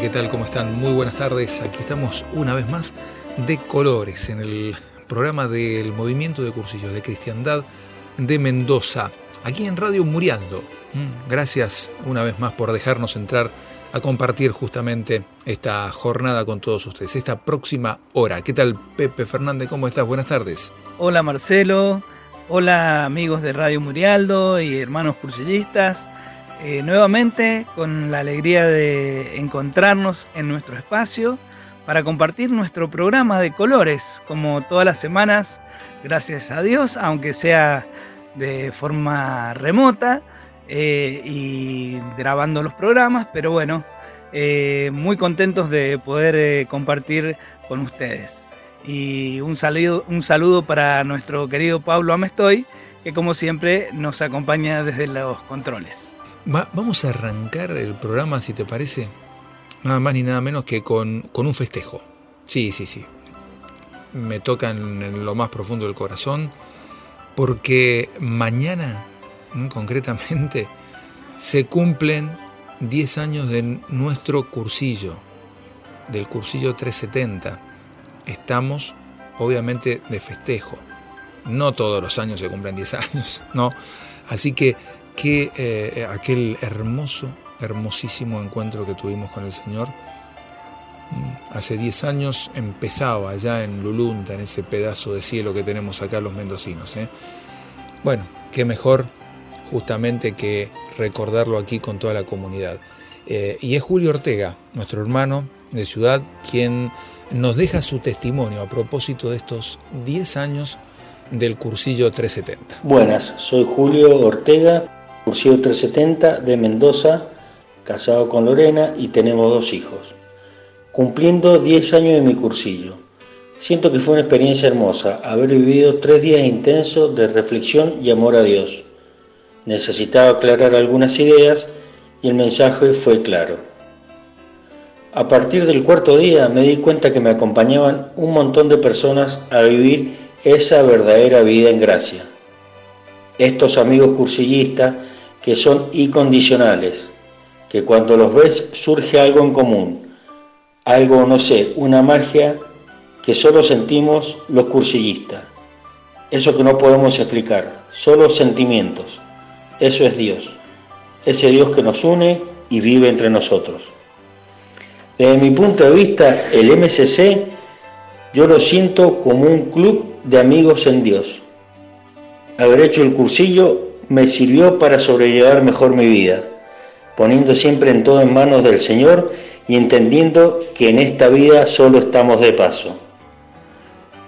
¿qué tal? ¿Cómo están? Muy buenas tardes. Aquí estamos una vez más de colores en el programa del Movimiento de Cursillos de Cristiandad de Mendoza, aquí en Radio Murialdo. Mm, gracias una vez más por dejarnos entrar a compartir justamente esta jornada con todos ustedes, esta próxima hora. ¿Qué tal, Pepe Fernández? ¿Cómo estás? Buenas tardes. Hola, Marcelo. Hola, amigos de Radio Murialdo y hermanos cursillistas. Eh, nuevamente con la alegría de encontrarnos en nuestro espacio para compartir nuestro programa de colores, como todas las semanas, gracias a Dios, aunque sea de forma remota eh, y grabando los programas, pero bueno, eh, muy contentos de poder compartir con ustedes. Y un saludo, un saludo para nuestro querido Pablo Amestoy, que como siempre nos acompaña desde los controles vamos a arrancar el programa, si te parece, nada más ni nada menos que con, un festejo. Sí, sí, sí. Me toca en, lo más profundo del corazón, porque mañana, concretamente, se cumplen 10 años de nuestro cursillo, del cursillo 370. Estamos, obviamente, de festejo. No todos los años se cumplen 10 años, ¿no? Así que que eh, aquel hermoso, hermosísimo encuentro que tuvimos con el Señor. Mm, hace 10 años empezaba allá en Lulunta, en ese pedazo de cielo que tenemos acá los mendocinos. ¿eh? Bueno, qué mejor justamente que recordarlo aquí con toda la comunidad. Eh, y es Julio Ortega, nuestro hermano de ciudad, quien nos deja su testimonio a propósito de estos 10 años del cursillo 370. Buenas, soy Julio Ortega Cursillo 370 de Mendoza, casado con Lorena y tenemos dos hijos. Cumpliendo 10 años de mi cursillo. Siento que fue una experiencia hermosa haber vivido tres días intensos de reflexión y amor a Dios. Necesitaba aclarar algunas ideas y el mensaje fue claro. A partir del cuarto día me di cuenta que me acompañaban un montón de personas a vivir esa verdadera vida en gracia. Estos amigos cursillistas que son incondicionales, que cuando los ves surge algo en común, algo, no sé, una magia que solo sentimos los cursillistas. Eso que no podemos explicar, solo sentimientos. Eso es Dios, ese Dios que nos une y vive entre nosotros. Desde mi punto de vista, el MCC yo lo siento como un club de amigos en Dios. Haber hecho el cursillo me sirvió para sobrellevar mejor mi vida, poniendo siempre en todo en manos del Señor y entendiendo que en esta vida solo estamos de paso.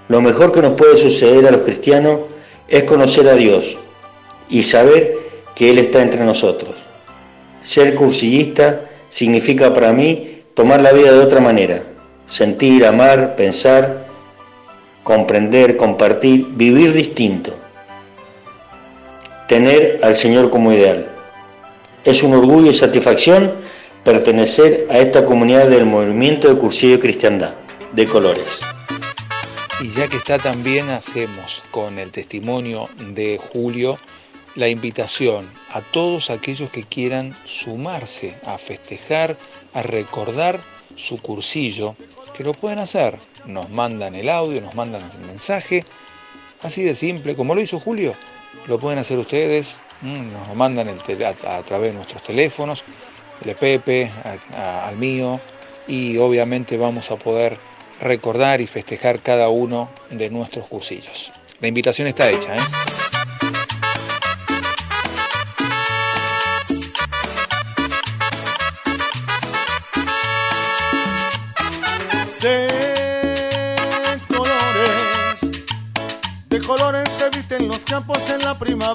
Lo mejor que nos puede suceder a los cristianos es conocer a Dios y saber que Él está entre nosotros. Ser cursillista significa para mí tomar la vida de otra manera, sentir, amar, pensar, comprender, compartir, vivir distinto tener al Señor como ideal. Es un orgullo y satisfacción pertenecer a esta comunidad del movimiento de cursillo cristiandad, de colores. Y ya que está también hacemos con el testimonio de Julio la invitación a todos aquellos que quieran sumarse a festejar, a recordar su cursillo, que lo pueden hacer. Nos mandan el audio, nos mandan el mensaje, así de simple, como lo hizo Julio, lo pueden hacer ustedes, nos lo mandan a, través de nuestros teléfonos, el Pepe, al mío, y obviamente vamos a poder recordar y festejar cada uno de nuestros cursillos. La invitación está hecha. ¿eh? De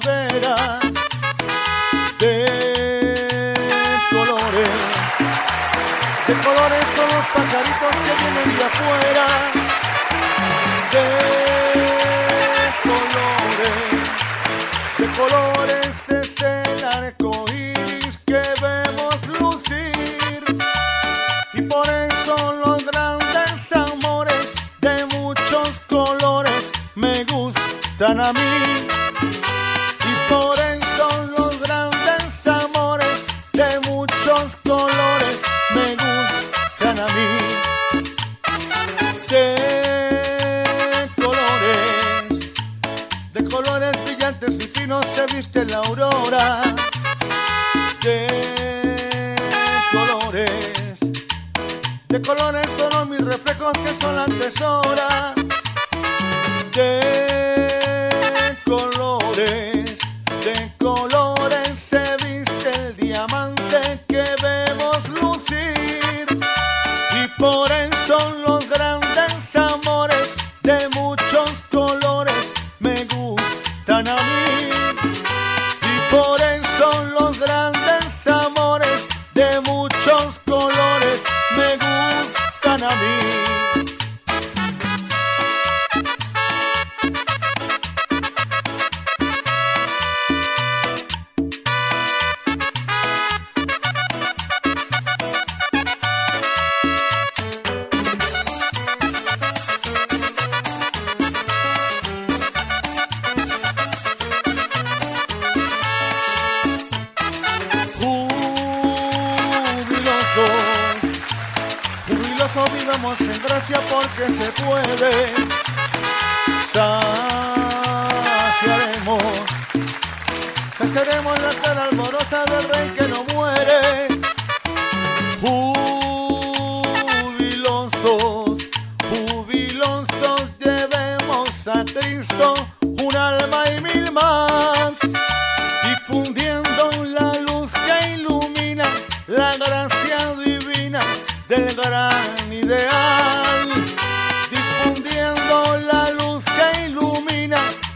colores, de colores son los pajaritos que vienen de afuera. De colores, de colores es el arco iris que vemos lucir. Y por eso los grandes amores de muchos colores me gustan a mí. Colores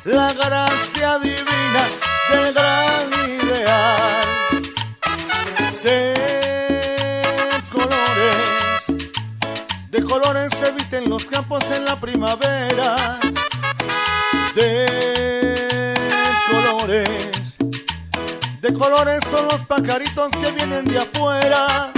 la gracia divina del gran ideal. De colores, de colores se visten los campos en la primavera. De colores, de colores son los pajaritos que vienen de afuera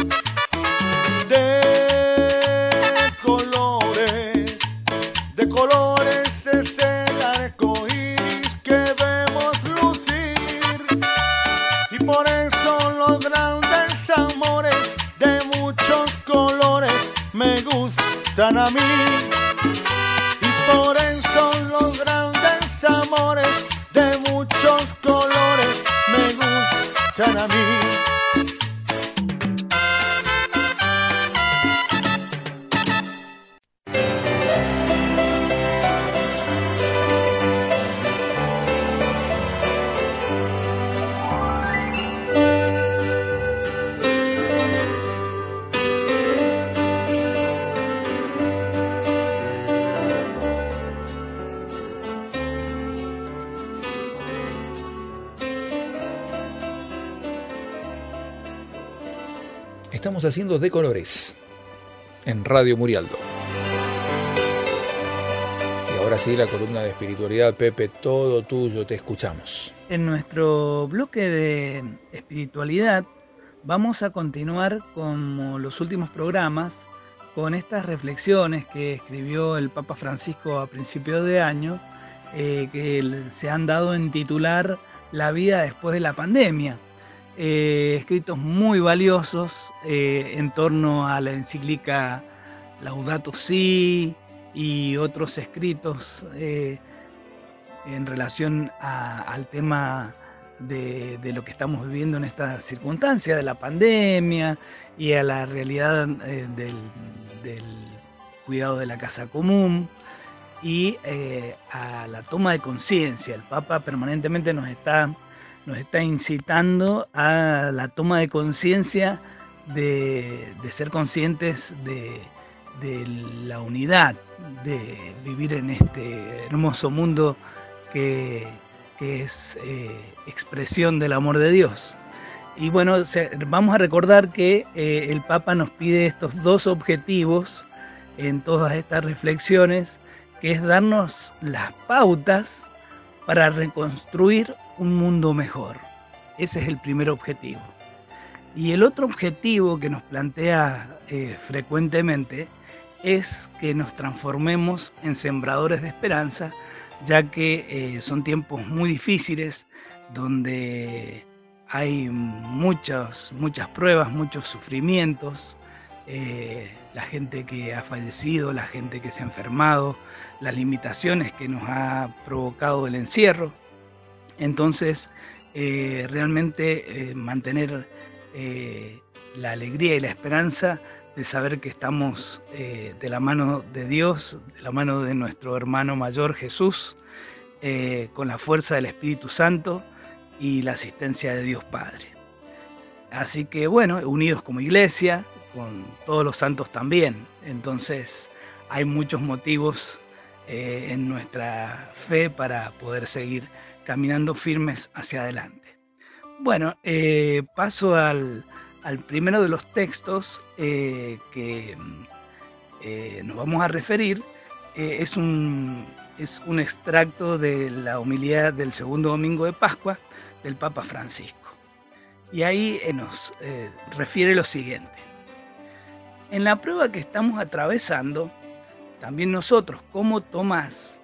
Haciendo de colores en Radio Murialdo. Y ahora sí, la columna de espiritualidad, Pepe, todo tuyo, te escuchamos. En nuestro bloque de espiritualidad vamos a continuar como los últimos programas con estas reflexiones que escribió el Papa Francisco a principios de año, eh, que se han dado en titular La vida después de la pandemia. Eh, escritos muy valiosos eh, en torno a la encíclica Laudato Si y otros escritos eh, en relación al tema de, lo que estamos viviendo en esta circunstancia de la pandemia y a la realidad del, cuidado de la casa común y a la toma de conciencia. El Papa permanentemente nos está nos está incitando a la toma de conciencia de, ser conscientes de, la unidad, de vivir en este hermoso mundo que, es eh, expresión del amor de Dios. Y bueno, vamos a recordar que eh, el Papa nos pide estos dos objetivos en todas estas reflexiones, que es darnos las pautas para reconstruir un mundo mejor. Ese es el primer objetivo. Y el otro objetivo que nos plantea eh, frecuentemente es que nos transformemos en sembradores de esperanza, ya que eh, son tiempos muy difíciles donde hay muchas, muchas pruebas, muchos sufrimientos, eh, la gente que ha fallecido, la gente que se ha enfermado, las limitaciones que nos ha provocado el encierro Entonces, eh, realmente eh, mantener la alegría y la esperanza de saber que estamos de la mano de Dios, de la mano de nuestro hermano mayor Jesús, con la fuerza del Espíritu Santo y la asistencia de Dios Padre. Así que bueno, unidos como iglesia, con todos los santos también. Entonces hay muchos motivos eh, en nuestra fe para poder seguir caminando firmes hacia adelante. Bueno, eh, paso al, primero de los textos eh, que nos vamos a referir. es, un, es un extracto de la homilía del segundo domingo de Pascua del Papa Francisco. Y ahí nos refiere lo siguiente. En la prueba que estamos atravesando, también nosotros, como Tomás,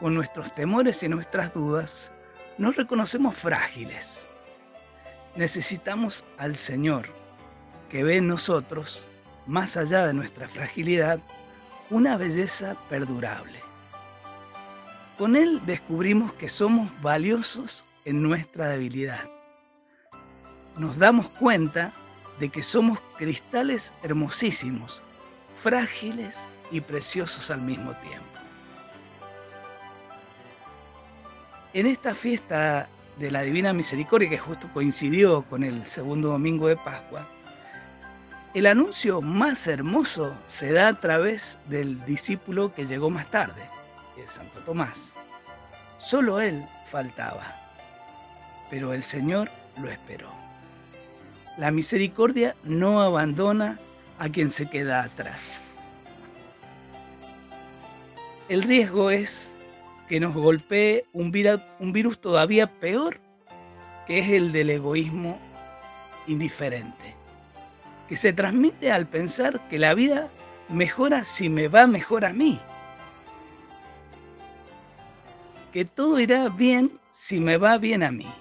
con nuestros temores y nuestras dudas, nos reconocemos frágiles. Necesitamos al Señor, que ve en nosotros, más allá de nuestra fragilidad, una belleza perdurable. Con Él descubrimos que somos valiosos en nuestra debilidad. Nos damos cuenta de que somos cristales hermosísimos, frágiles y preciosos al mismo tiempo. En esta fiesta de la Divina Misericordia, que justo coincidió con el segundo domingo de Pascua, el anuncio más hermoso se da a través del discípulo que llegó más tarde, el Santo Tomás. Solo él faltaba, pero el Señor lo esperó. La misericordia no abandona a quien se queda atrás. El riesgo es que nos golpee un virus, todavía peor, que es el del egoísmo indiferente, que se transmite al pensar que la vida mejora si me va mejor a mí, que todo irá bien si me va bien a mí.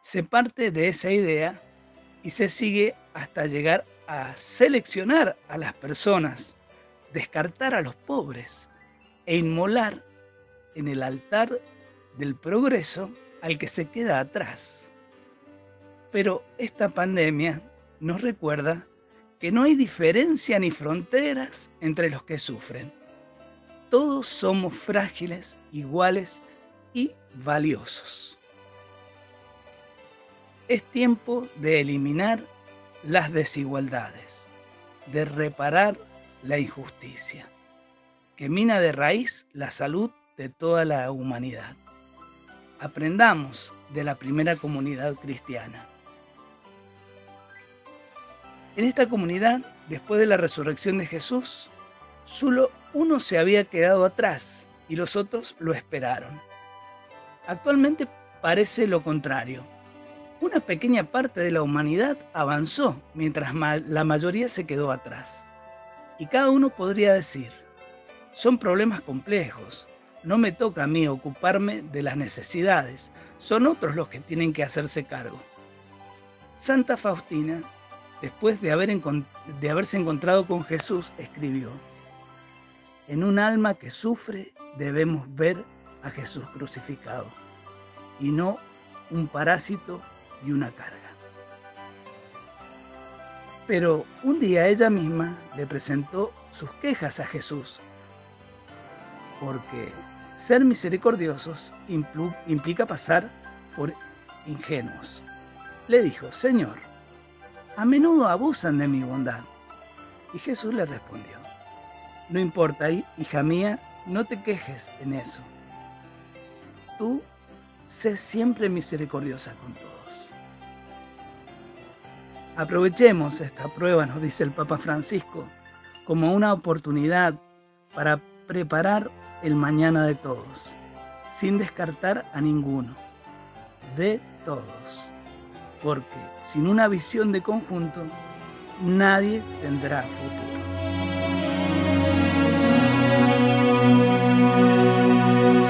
Se parte de esa idea y se sigue hasta llegar a seleccionar a las personas, descartar a los pobres e inmolar en el altar del progreso al que se queda atrás. Pero esta pandemia nos recuerda que no hay diferencia ni fronteras entre los que sufren. Todos somos frágiles, iguales y valiosos. Es tiempo de eliminar las desigualdades, de reparar la injusticia, que mina de raíz la salud de toda la humanidad. Aprendamos de la primera comunidad cristiana. En esta comunidad, después de la resurrección de Jesús, solo uno se había quedado atrás y los otros lo esperaron. Actualmente parece lo contrario una pequeña parte de la humanidad avanzó mientras la mayoría se quedó atrás. Y cada uno podría decir, son problemas complejos, no me toca a mí ocuparme de las necesidades, son otros los que tienen que hacerse cargo. Santa Faustina, después de, haber de haberse encontrado con Jesús, escribió, en un alma que sufre debemos ver a Jesús crucificado y no un parásito y una carga. Pero un día ella misma le presentó sus quejas a Jesús, porque ser misericordiosos implica pasar por ingenuos. Le dijo, Señor, a menudo abusan de mi bondad. Y Jesús le respondió, no importa, hija mía, no te quejes en eso. Tú sé siempre misericordiosa con todos. Aprovechemos esta prueba, nos dice el Papa Francisco, como una oportunidad para preparar el mañana de todos, sin descartar a ninguno, de todos, porque sin una visión de conjunto, nadie tendrá futuro.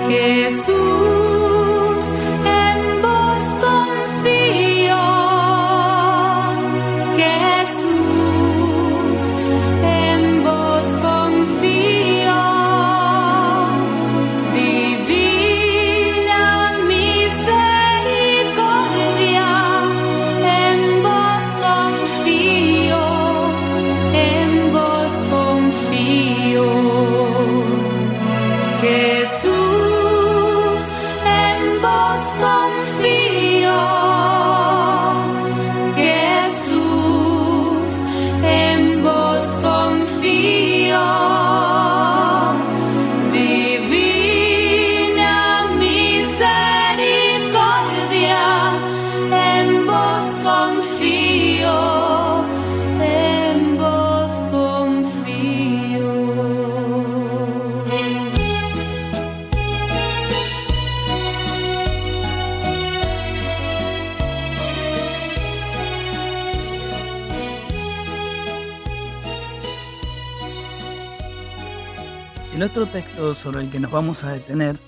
Jesús. Otro texto sobre el que nos vamos a detener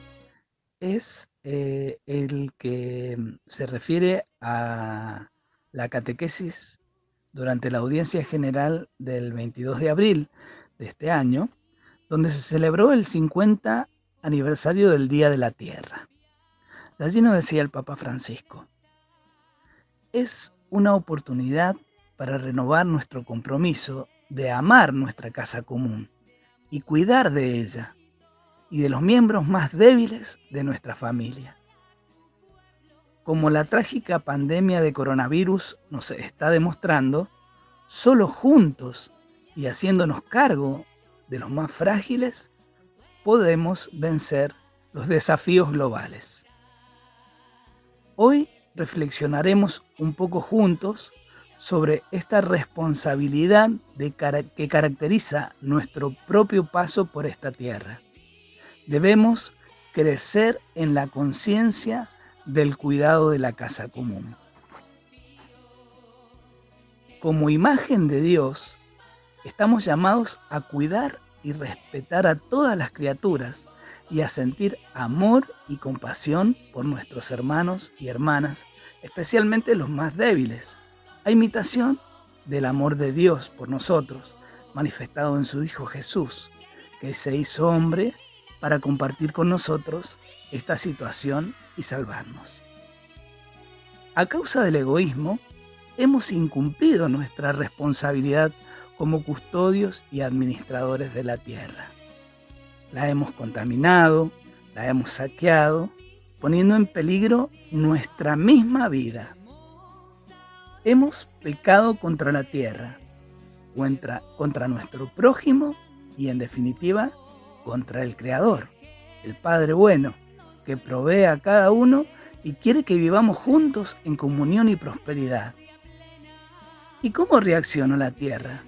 es eh, el que se refiere a la catequesis durante la audiencia general del 22 de abril de este año, donde se celebró el 50 aniversario del Día de la Tierra. Allí nos decía el Papa Francisco, es una oportunidad para renovar nuestro compromiso de amar nuestra casa común y cuidar de ella y de los miembros más débiles de nuestra familia. Como la trágica pandemia de coronavirus nos está demostrando, solo juntos y haciéndonos cargo de los más frágiles, podemos vencer los desafíos globales. Hoy reflexionaremos un poco juntos sobre esta responsabilidad que caracteriza nuestro propio paso por esta tierra. Debemos crecer en la conciencia del cuidado de la casa común. Como imagen de Dios, estamos llamados a cuidar y respetar a todas las criaturas y a sentir amor y compasión por nuestros hermanos y hermanas, especialmente los más débiles, a imitación del amor de Dios por nosotros, manifestado en su Hijo Jesús, que se hizo hombre para compartir con nosotros esta situación y salvarnos. A causa del egoísmo, hemos incumplido nuestra responsabilidad como custodios y administradores de la tierra. La hemos contaminado, la hemos saqueado, poniendo en peligro nuestra misma vida. Hemos pecado contra la tierra, contra, nuestro prójimo y en definitiva contra el Creador, el Padre bueno, que provee a cada uno y quiere que vivamos juntos en comunión y prosperidad. ¿Y cómo reacciona la tierra?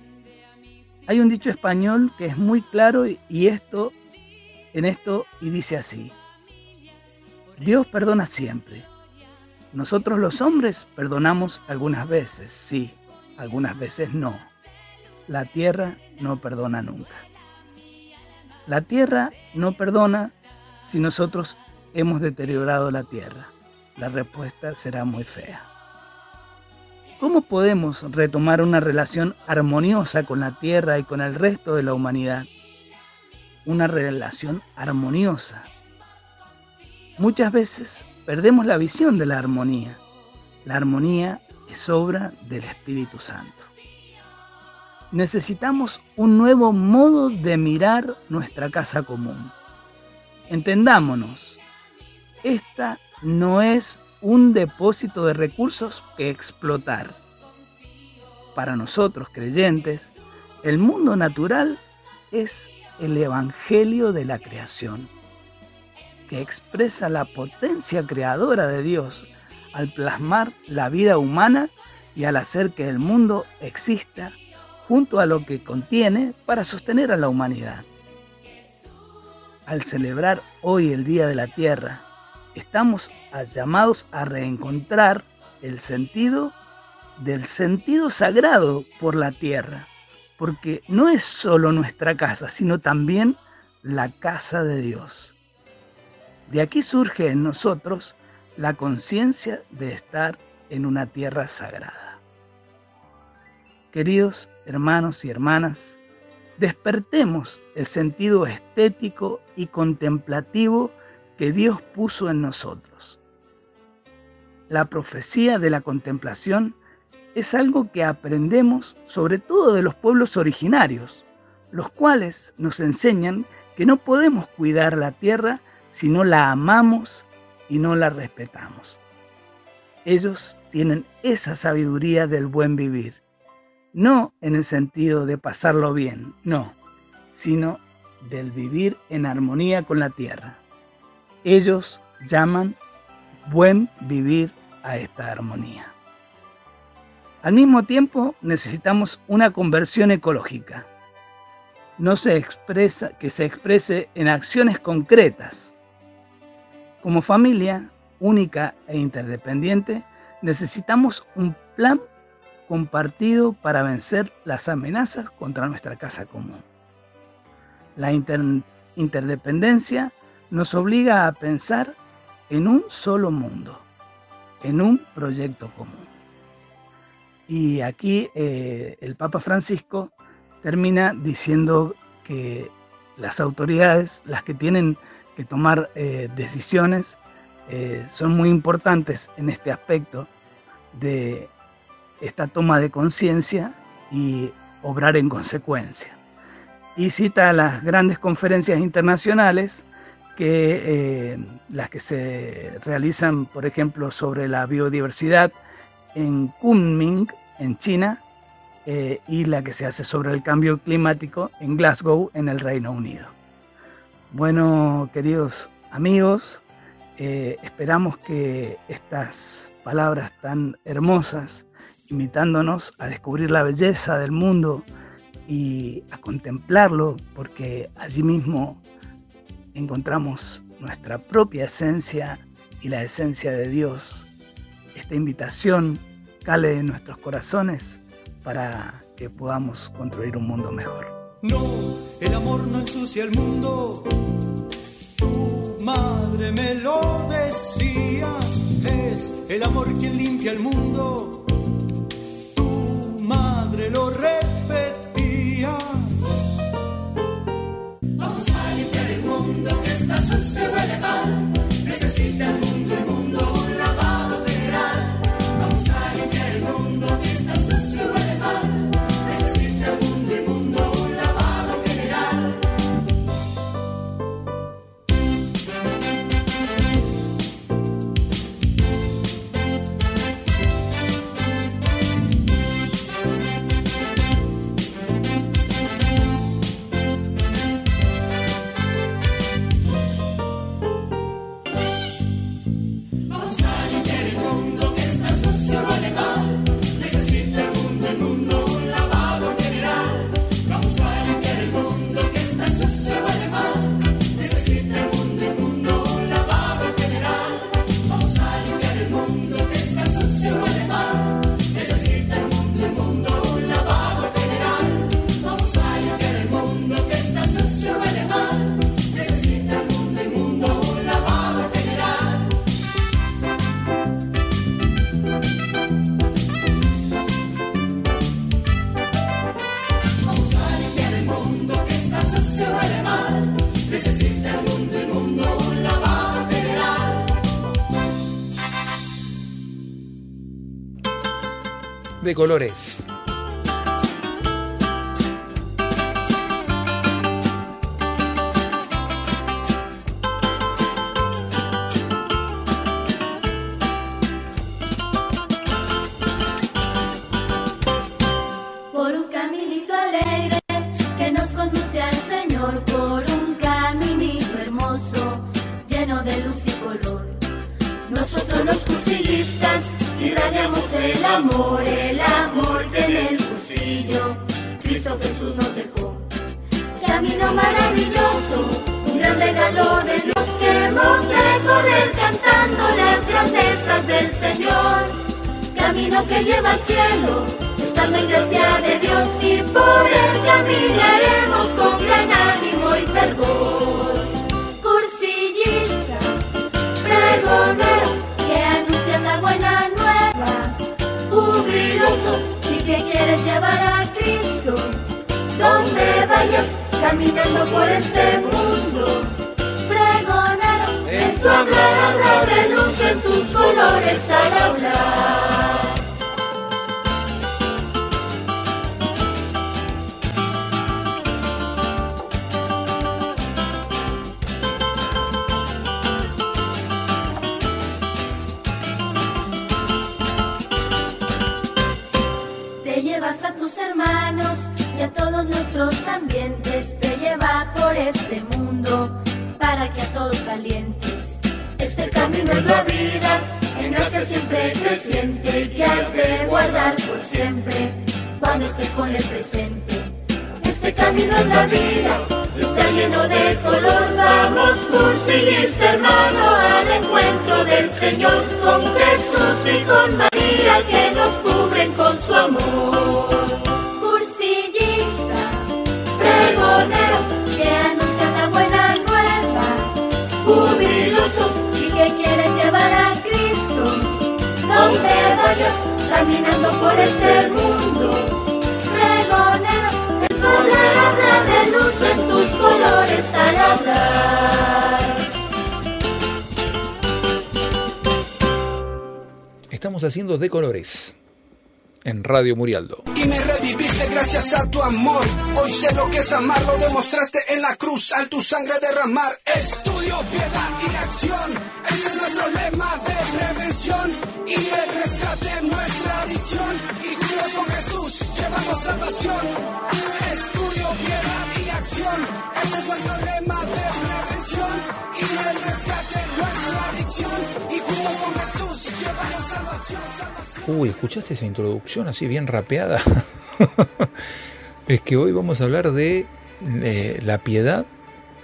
Hay un dicho español que es muy claro y esto en esto y dice así: Dios perdona siempre. Nosotros los hombres perdonamos algunas veces, sí, algunas veces no. La tierra no perdona nunca. La tierra no perdona si nosotros hemos deteriorado la tierra. La respuesta será muy fea. ¿Cómo podemos retomar una relación armoniosa con la Tierra y con el resto de la humanidad? Una relación armoniosa. Muchas veces perdemos la visión de la armonía. La armonía es obra del Espíritu Santo. Necesitamos un nuevo modo de mirar nuestra casa común. Entendámonos, esta no es un depósito de recursos que explotar. Para nosotros creyentes, el mundo natural es el Evangelio de la creación, que expresa la potencia creadora de Dios al plasmar la vida humana y al hacer que el mundo exista junto a lo que contiene para sostener a la humanidad. Al celebrar hoy el Día de la Tierra, estamos llamados a reencontrar el sentido del sentido sagrado por la tierra, porque no es solo nuestra casa, sino también la casa de Dios. De aquí surge en nosotros la conciencia de estar en una tierra sagrada. Queridos hermanos y hermanas, despertemos el sentido estético y contemplativo que Dios puso en nosotros. La profecía de la contemplación es algo que aprendemos sobre todo de los pueblos originarios, los cuales nos enseñan que no podemos cuidar la tierra si no la amamos y no la respetamos. Ellos tienen esa sabiduría del buen vivir, no en el sentido de pasarlo bien, no, sino del vivir en armonía con la tierra. Ellos llaman buen vivir a esta armonía. Al mismo tiempo necesitamos una conversión ecológica. No se expresa, que se exprese en acciones concretas. Como familia única e interdependiente, necesitamos un plan compartido para vencer las amenazas contra nuestra casa común. La, interdependencia nos obliga a pensar en un solo mundo, en un proyecto común. Y aquí eh, el Papa Francisco termina diciendo que las autoridades, las que tienen que tomar eh, decisiones, eh, son muy importantes en este aspecto de esta toma de conciencia y obrar en consecuencia. Y cita las grandes conferencias internacionales que eh, las que se realizan, por ejemplo, sobre la biodiversidad en Kunming, en China, eh, y la que se hace sobre el cambio climático en Glasgow, en el Reino Unido. Bueno, queridos amigos, eh, esperamos que estas palabras tan hermosas, invitándonos a descubrir la belleza del mundo y a contemplarlo, porque allí mismo encontramos nuestra propia esencia y la esencia de Dios. Esta invitación cale en nuestros corazones para que podamos construir un mundo mejor. No, el amor no ensucia el mundo. Tu madre me lo decías. Es el amor quien limpia el mundo. Tu madre lo repetías. Vamos a limpiar el mundo que está sucio huele mal. Colores. Amor, el amor que en el cursillo Cristo Jesús nos dejó. Camino maravilloso, un gran regalo de Dios que hemos de correr cantando las grandezas del Señor camino que lleva al cielo, estando en gracia de Dios y por él caminaremos con gran ánimo y fervor. Cursillista, pregonero, y que quieres llevar a Cristo, donde vayas caminando por este mundo. Pregonero, en tu hablar habrá relucen tus colores al hablar. Tus hermanos y a todos nuestros ambientes. Te lleva por este mundo para que a todos alientes. Este camino es la vida, en gracia siempre creciente y que has de guardar por siempre cuando estés con el presente. Este camino es la vida, está lleno de color. Vamos, cursillista hermano, al encuentro del Señor con Jesús y con María que nos cubren con su amor pregonero que anuncia la buena nueva, jubiloso y que quieres llevar a Cristo, donde vayas caminando por este mundo. Pregonero, el color habla, relucen tus colores al hablar. Estamos haciendo de colores en Radio Murialdo. Y me gracias a tu amor. Hoy sé lo que es amar, lo demostraste en la cruz al tu sangre derramar. Estudio, piedad y acción, ese es nuestro lema de prevención y el rescate nuestra adicción. Y juntos con Jesús llevamos salvación. Estudio, piedad y Uy, ¿escuchaste esa introducción así bien rapeada? es que hoy vamos a hablar de eh, la piedad,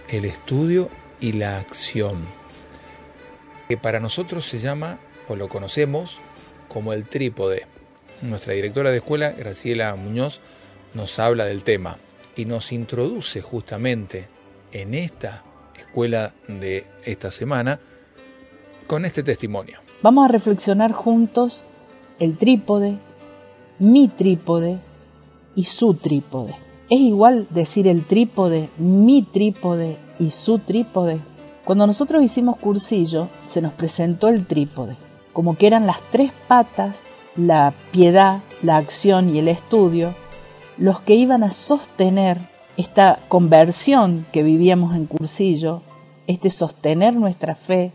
el estudio y la acción. Que para nosotros se llama, o lo conocemos, como el trípode. Nuestra directora de escuela, Graciela Muñoz, nos habla del tema y nos introduce justamente en esta escuela de esta semana con este testimonio. Vamos a reflexionar juntos el trípode, mi trípode y su trípode. ¿Es igual decir el trípode, mi trípode y su trípode? Cuando nosotros hicimos cursillo, se nos presentó el trípode, como que eran las tres patas, la piedad, la acción y el estudio, los que iban a sostener esta conversión que vivíamos en cursillo, este sostener nuestra fe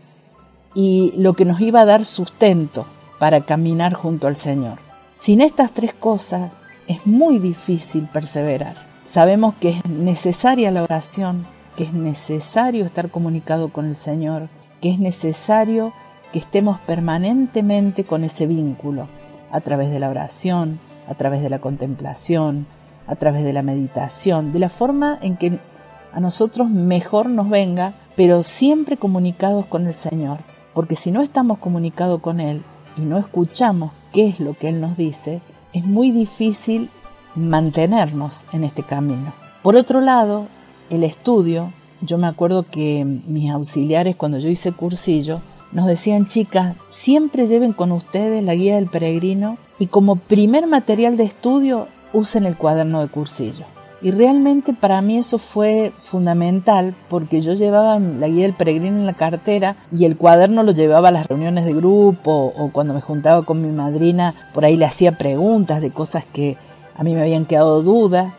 y lo que nos iba a dar sustento para caminar junto al Señor. Sin estas tres cosas es muy difícil perseverar. Sabemos que es necesaria la oración, que es necesario estar comunicado con el Señor, que es necesario que estemos permanentemente con ese vínculo, a través de la oración, a través de la contemplación, a través de la meditación, de la forma en que a nosotros mejor nos venga, pero siempre comunicados con el Señor. Porque si no estamos comunicados con Él y no escuchamos qué es lo que Él nos dice, es muy difícil mantenernos en este camino. Por otro lado, el estudio, yo me acuerdo que mis auxiliares cuando yo hice cursillo, nos decían chicas, siempre lleven con ustedes la guía del peregrino y como primer material de estudio usen el cuaderno de cursillo. Y realmente para mí eso fue fundamental porque yo llevaba la guía del peregrino en la cartera y el cuaderno lo llevaba a las reuniones de grupo o cuando me juntaba con mi madrina, por ahí le hacía preguntas de cosas que a mí me habían quedado dudas.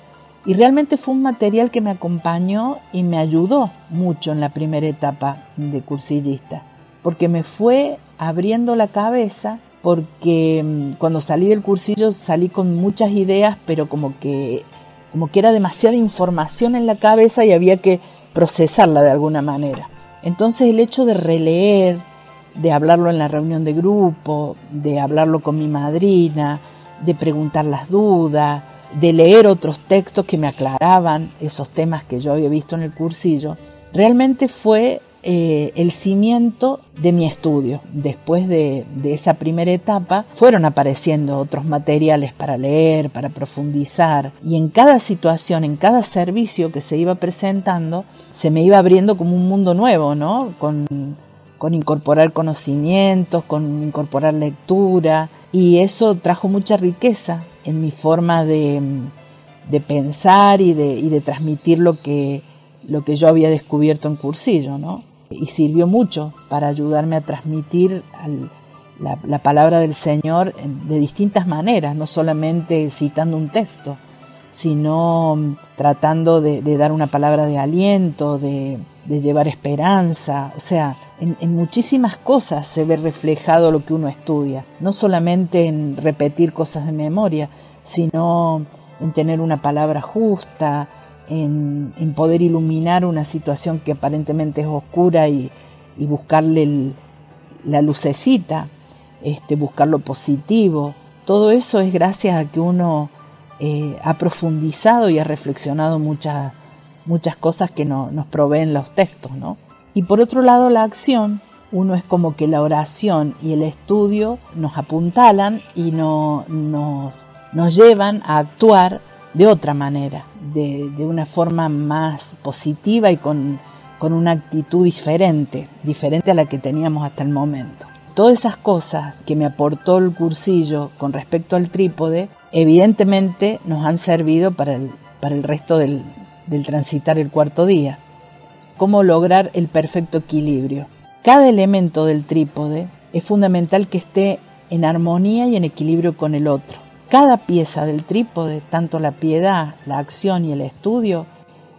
Y realmente fue un material que me acompañó y me ayudó mucho en la primera etapa de cursillista, porque me fue abriendo la cabeza, porque mm, cuando salí del cursillo salí con muchas ideas, pero como que como que era demasiada información en la cabeza y había que procesarla de alguna manera. Entonces el hecho de releer, de hablarlo en la reunión de grupo, de hablarlo con mi madrina, de preguntar las dudas, de leer otros textos que me aclaraban esos temas que yo había visto en el cursillo, realmente fue eh, el cimiento de mi estudio. Después de, esa primera etapa fueron apareciendo otros materiales para leer, para profundizar y en cada situación, en cada servicio que se iba presentando, se me iba abriendo como un mundo nuevo, ¿no? Con, incorporar conocimientos, con incorporar lectura y eso trajo mucha riqueza en mi forma de, de pensar y de, y de transmitir lo que, lo que yo había descubierto en cursillo, ¿no? Y sirvió mucho para ayudarme a transmitir la, la, palabra del Señor de distintas maneras, no solamente citando un texto, sino tratando de, dar una palabra de aliento, de, llevar esperanza, o sea, en, muchísimas cosas se ve reflejado lo que uno estudia, no solamente en repetir cosas de memoria, sino en tener una palabra justa, en, poder iluminar una situación que aparentemente es oscura y, buscarle la lucecita, este, buscar lo positivo. Todo eso es gracias a que uno eh, ha profundizado y ha reflexionado muchas, muchas cosas que no, nos proveen los textos. ¿no? Y por otro lado, la acción, uno es como que la oración y el estudio nos apuntalan y no, nos, nos llevan a actuar de otra manera, de, una forma más positiva y con, una actitud diferente, diferente a la que teníamos hasta el momento. todas esas cosas que me aportó el cursillo con respecto al trípode, evidentemente nos han servido para el, resto del transitar el cuarto día. Cómo lograr el perfecto equilibrio. Cada elemento del trípode es fundamental que esté en armonía y en equilibrio con el otro. Cada pieza del trípode, tanto la piedad, la acción y el estudio,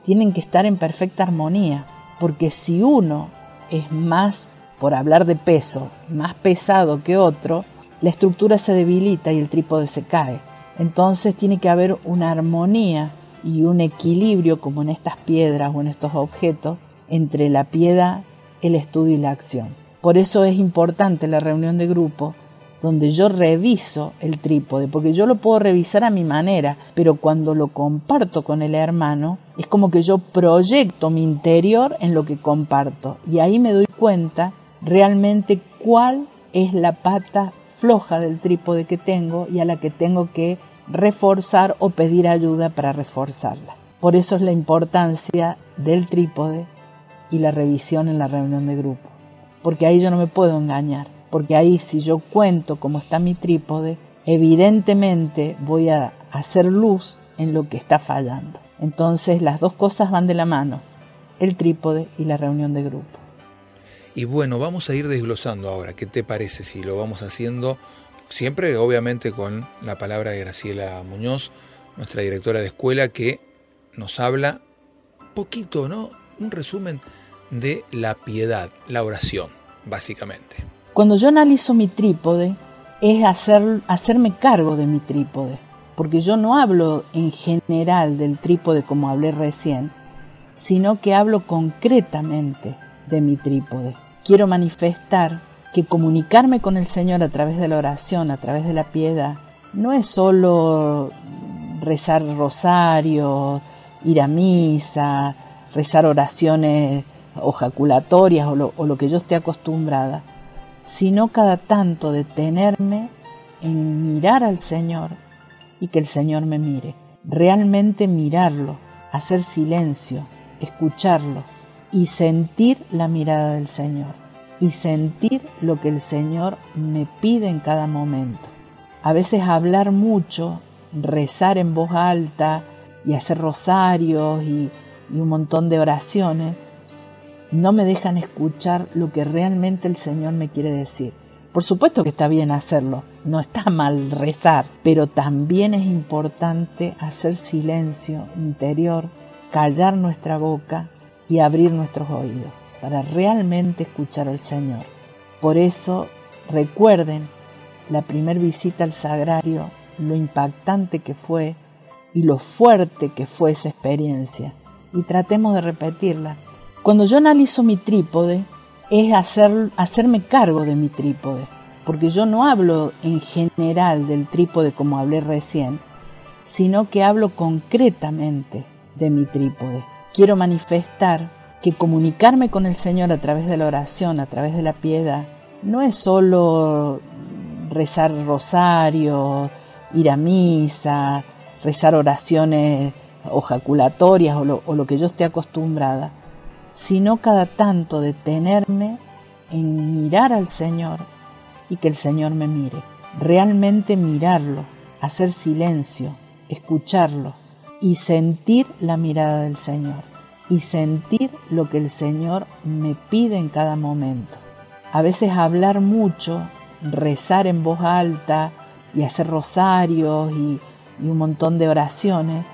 tienen que estar en perfecta armonía, porque si uno es más, por hablar de peso, más pesado que otro, la estructura se debilita y el trípode se cae. Entonces tiene que haber una armonía y un equilibrio, como en estas piedras o en estos objetos, entre la piedad, el estudio y la acción. Por eso es importante la reunión de grupo donde yo reviso el trípode, porque yo lo puedo revisar a mi manera, pero cuando lo comparto con el hermano, es como que yo proyecto mi interior en lo que comparto y ahí me doy cuenta realmente cuál es la pata floja del trípode que tengo y a la que tengo que reforzar o pedir ayuda para reforzarla. Por eso es la importancia del trípode y la revisión en la reunión de grupo, porque ahí yo no me puedo engañar porque ahí si yo cuento cómo está mi trípode, evidentemente voy a hacer luz en lo que está fallando. Entonces las dos cosas van de la mano, el trípode y la reunión de grupo. Y bueno, vamos a ir desglosando ahora. ¿Qué te parece si lo vamos haciendo siempre, obviamente, con la palabra de Graciela Muñoz, nuestra directora de escuela, que nos habla poquito, ¿no? Un resumen de la piedad, la oración, básicamente. Cuando yo analizo mi trípode, es hacer, hacerme cargo de mi trípode, porque yo no hablo en general del trípode como hablé recién, sino que hablo concretamente de mi trípode. Quiero manifestar que comunicarme con el Señor a través de la oración, a través de la piedad, no es solo rezar rosario, ir a misa, rezar oraciones o jaculatorias o lo, o lo que yo esté acostumbrada, sino cada tanto detenerme en mirar al Señor y que el Señor me mire. Realmente mirarlo, hacer silencio, escucharlo y sentir la mirada del Señor y sentir lo que el Señor me pide en cada momento. A veces hablar mucho, rezar en voz alta y hacer rosarios y, y un montón de oraciones no me dejan escuchar lo que realmente el Señor me quiere decir. Por supuesto que está bien hacerlo, no está mal rezar, pero también es importante hacer silencio interior, callar nuestra boca y abrir nuestros oídos para realmente escuchar al Señor. Por eso recuerden la primer visita al sagrario, lo impactante que fue y lo fuerte que fue esa experiencia y tratemos de repetirla cuando yo analizo mi trípode, es hacer, hacerme cargo de mi trípode, porque yo no hablo en general del trípode como hablé recién, sino que hablo concretamente de mi trípode. Quiero manifestar que comunicarme con el Señor a través de la oración, a través de la piedad, no es solo rezar rosario, ir a misa, rezar oraciones o jaculatorias o lo, o lo que yo esté acostumbrada, sino cada tanto detenerme en mirar al Señor y que el Señor me mire. Realmente mirarlo, hacer silencio, escucharlo y sentir la mirada del Señor y sentir lo que el Señor me pide en cada momento. A veces hablar mucho, rezar en voz alta y hacer rosarios y, y un montón de oraciones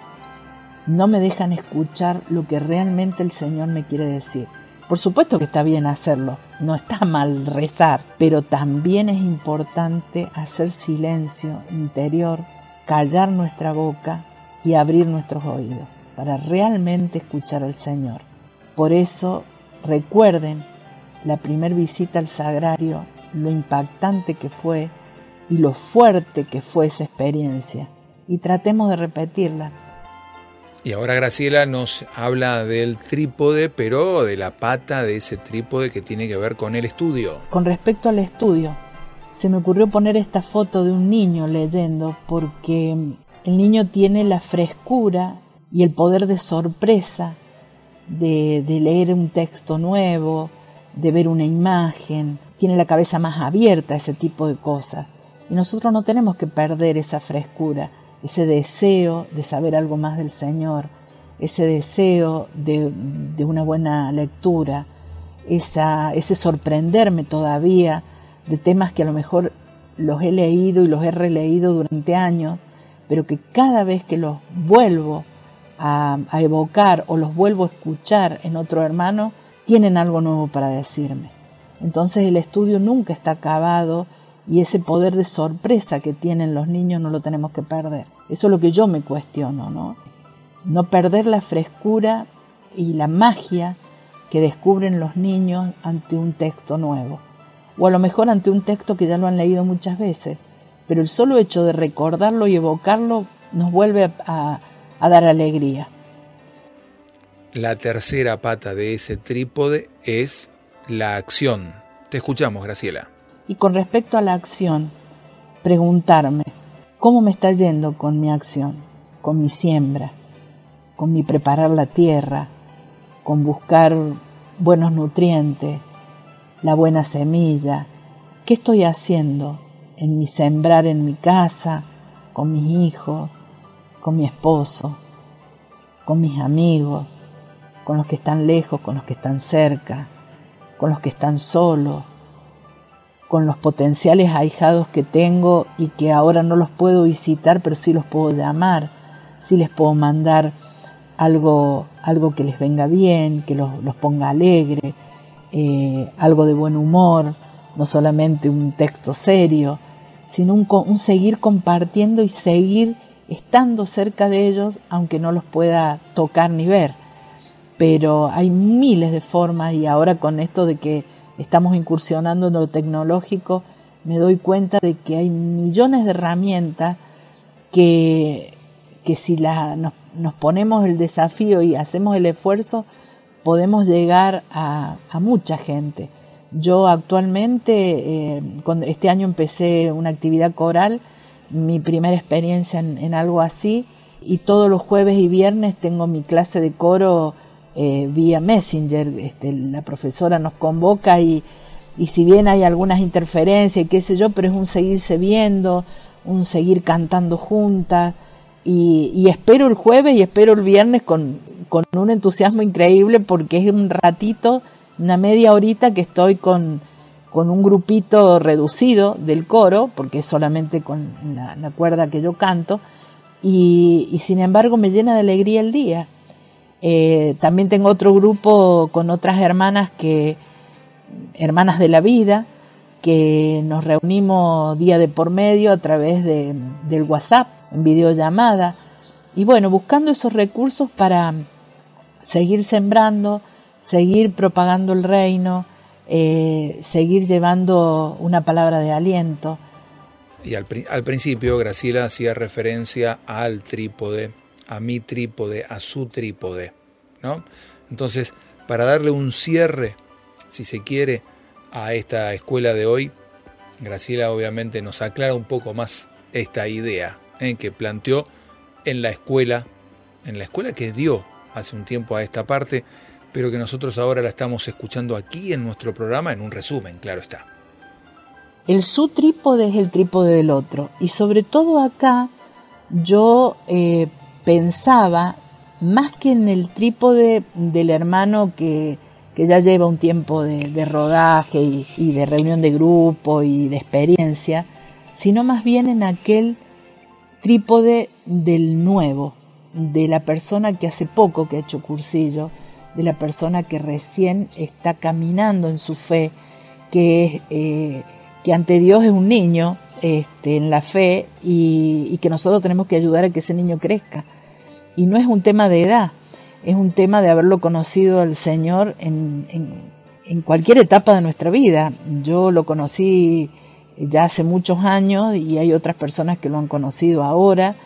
no me dejan escuchar lo que realmente el Señor me quiere decir. Por supuesto que está bien hacerlo, no está mal rezar, pero también es importante hacer silencio interior, callar nuestra boca y abrir nuestros oídos para realmente escuchar al Señor. Por eso recuerden la primer visita al sagrario, lo impactante que fue y lo fuerte que fue esa experiencia y tratemos de repetirla y ahora Graciela nos habla del trípode, pero de la pata de ese trípode que tiene que ver con el estudio. Con respecto al estudio, se me ocurrió poner esta foto de un niño leyendo porque el niño tiene la frescura y el poder de sorpresa de, de leer un texto nuevo, de ver una imagen, tiene la cabeza más abierta a ese tipo de cosas. Y nosotros no tenemos que perder esa frescura, ese deseo de saber algo más del Señor, ese deseo de, una buena lectura, esa, ese sorprenderme todavía de temas que a lo mejor los he leído y los he releído durante años, pero que cada vez que los vuelvo a, evocar o los vuelvo a escuchar en otro hermano, tienen algo nuevo para decirme. Entonces el estudio nunca está acabado y ese poder de sorpresa que tienen los niños no lo tenemos que perder. Eso es lo que yo me cuestiono, ¿no? No perder la frescura y la magia que descubren los niños ante un texto nuevo. O a lo mejor ante un texto que ya lo han leído muchas veces, pero el solo hecho de recordarlo y evocarlo nos vuelve a, a dar alegría. La tercera pata de ese trípode es la acción. Te escuchamos, Graciela. Y con respecto a la acción, preguntarme, ¿cómo me está yendo con mi acción, con mi siembra, con mi preparar la tierra, con buscar buenos nutrientes, la buena semilla? ¿Qué estoy haciendo en mi sembrar en mi casa, con mis hijos, con mi esposo, con mis amigos, con los que están lejos, con los que están cerca, con los que están solos, con los potenciales ahijados que tengo y que ahora no los puedo visitar, pero sí los puedo llamar, sí les puedo mandar algo, algo que les venga bien, que los, los ponga alegre, eh, algo de buen humor, no solamente un texto serio, sino un, un seguir compartiendo y seguir estando cerca de ellos, aunque no los pueda tocar ni ver. Pero hay miles de formas y ahora con esto de que estamos incursionando en lo tecnológico, me doy cuenta de que hay millones de herramientas que, que si la, nos, nos, ponemos el desafío y hacemos el esfuerzo, podemos llegar a, a mucha gente. Yo actualmente, eh, cuando este año empecé una actividad coral, mi primera experiencia en, en, algo así, y todos los jueves y viernes tengo mi clase de coro eh, vía Messenger. Este, la profesora nos convoca y, y si bien hay algunas interferencias y qué sé yo, pero es un seguirse viendo, un seguir cantando juntas. Y, espero el jueves y espero el viernes con, con, un entusiasmo increíble porque es un ratito, una media horita que estoy con, con un grupito reducido del coro, porque es solamente con la, la cuerda que yo canto, y, y, sin embargo me llena de alegría el día. Eh, también tengo otro grupo con otras hermanas que, hermanas de la vida, que nos reunimos día de por medio a través de, del WhatsApp, en videollamada, y bueno, buscando esos recursos para seguir sembrando, seguir propagando el reino, eh, seguir llevando una palabra de aliento. Y al, al principio Graciela hacía referencia al trípode, a mi trípode, a su trípode. ¿no? Entonces, para darle un cierre, si se quiere, a esta escuela de hoy, Graciela obviamente nos aclara un poco más esta idea ¿eh? que planteó en la escuela, en la escuela que dio hace un tiempo a esta parte, pero que nosotros ahora la estamos escuchando aquí en nuestro programa en un resumen, claro está. El su trípode es el trípode del otro y sobre todo acá yo eh, pensaba más que en el trípode del hermano que, que ya lleva un tiempo de, rodaje y, y, de reunión de grupo y de experiencia, sino más bien en aquel trípode del nuevo, de la persona que hace poco que ha hecho cursillo, de la persona que recién está caminando en su fe, que, eh, que ante Dios es un niño este, en la fe y, y que nosotros tenemos que ayudar a que ese niño crezca y no es un tema de edad, es un tema de haberlo conocido al Señor en, en, cualquier etapa de nuestra vida. Yo lo conocí ya hace muchos años y hay otras personas que lo han conocido ahora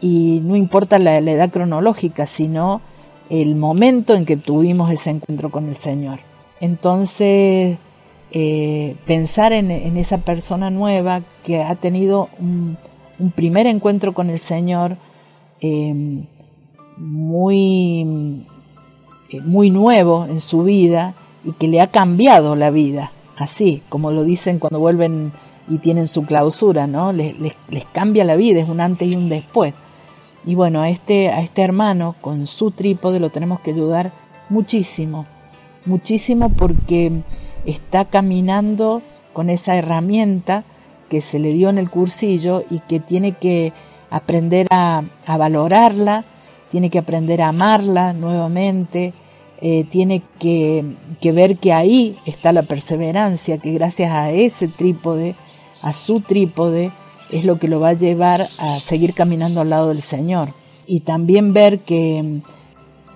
y no importa la, edad cronológica, sino el momento en que tuvimos ese encuentro con el Señor. Entonces, eh, pensar en, en, esa persona nueva que ha tenido un, un primer encuentro con el Señor, eh, muy, eh, muy nuevo en su vida y que le ha cambiado la vida así, como lo dicen cuando vuelven y tienen su clausura, ¿no? Les, les, cambia la vida, es un antes y un después. Y bueno, a este, a este hermano con su trípode lo tenemos que ayudar muchísimo, muchísimo porque está caminando con esa herramienta que se le dio en el cursillo y que tiene que aprender a, a valorarla, tiene que aprender a amarla nuevamente, eh, tiene que, ver que ahí está la perseverancia, que gracias a ese trípode, a su trípode, es lo que lo va a llevar a seguir caminando al lado del Señor. Y también ver que,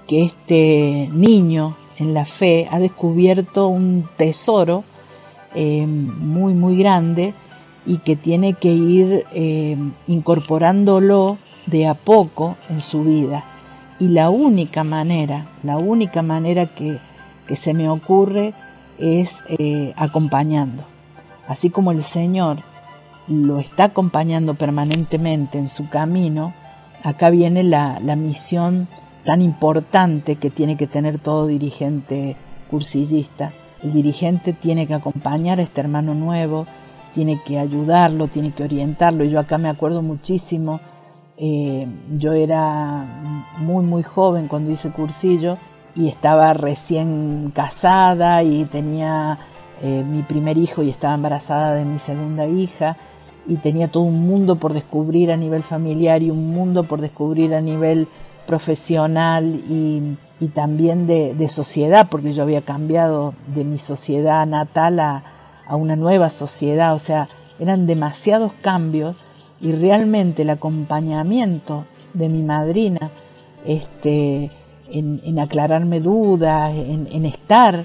que este niño en la fe ha descubierto un tesoro eh, muy, muy grande y que tiene que ir eh, incorporándolo de a poco en su vida y la única manera, la única manera que, que se me ocurre es eh, acompañando. Así como el Señor lo está acompañando permanentemente en su camino, acá viene la, la misión tan importante que tiene que tener todo dirigente cursillista. El dirigente tiene que acompañar a este hermano nuevo, tiene que ayudarlo, tiene que orientarlo. Y yo acá me acuerdo muchísimo eh, yo era muy muy joven cuando hice cursillo y estaba recién casada y tenía eh, mi primer hijo y estaba embarazada de mi segunda hija. Y tenía todo un mundo por descubrir a nivel familiar y un mundo por descubrir a nivel profesional y, y también de, de, sociedad, porque yo había cambiado de mi sociedad natal a, a una nueva sociedad, o sea, eran demasiados cambios y realmente el acompañamiento de mi madrina este, en, en aclararme dudas, en, estar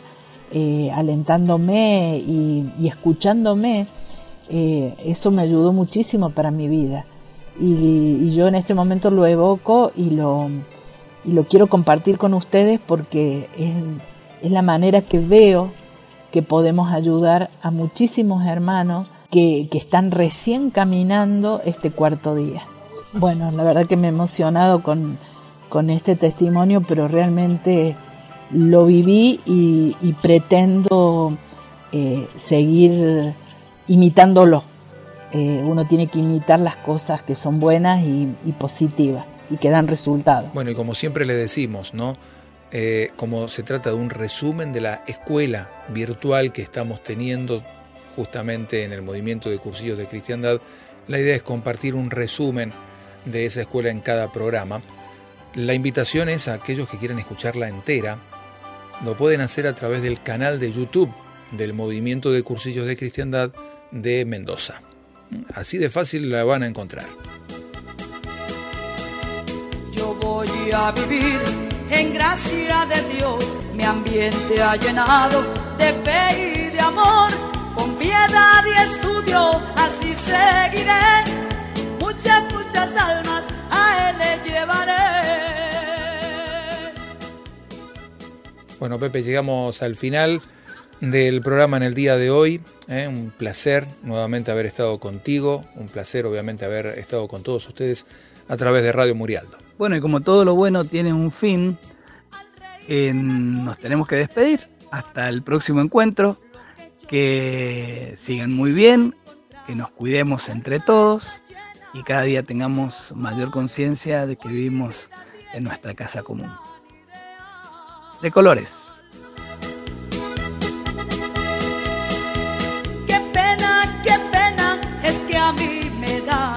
eh, alentándome y, escuchándome, eh, eso me ayudó muchísimo para mi vida. Y, yo en este momento lo evoco y lo, y lo quiero compartir con ustedes porque es la manera que veo que podemos ayudar a muchísimos hermanos que, están recién caminando este cuarto día. Bueno, la verdad que me he emocionado con, con este testimonio, pero realmente lo viví y, pretendo eh, seguir imitándolo. Eh, uno tiene que imitar las cosas que son buenas y, y positivas y que dan resultados. Bueno, y como siempre le decimos, ¿no? Eh, como se trata de un resumen de la escuela virtual que estamos teniendo justamente en el movimiento de cursillos de cristiandad, la idea es compartir un resumen de esa escuela en cada programa. La invitación es a aquellos que quieran escucharla entera, lo pueden hacer a través del canal de YouTube del movimiento de cursillos de cristiandad de Mendoza. Así de fácil la van a encontrar. Yo voy a vivir en gracia de Dios, mi ambiente ha llenado de fe y de amor con piedad y estudio, así seguiré. Muchas, muchas almas a Él le llevaré. Bueno, Pepe, llegamos al final del programa en el día de hoy. ¿eh? Un placer nuevamente haber estado contigo, un placer obviamente haber estado con todos ustedes a través de Radio Murialdo. Bueno, y como todo lo bueno tiene un fin, eh, nos tenemos que despedir. Hasta el próximo encuentro que sigan muy bien, que nos cuidemos entre todos y cada día tengamos mayor conciencia de que vivimos en nuestra casa común. De colores. Qué pena, qué pena es que a mí me da,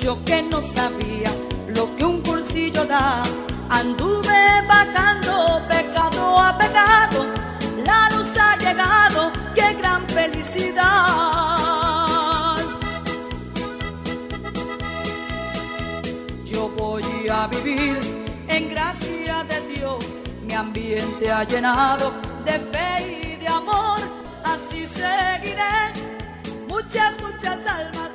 yo que no sabía lo que un cursillo da, anduve vagando pecado a pecado, la Yo voy a vivir en gracia de Dios, mi ambiente ha llenado de fe y de amor, así seguiré. Muchas, muchas almas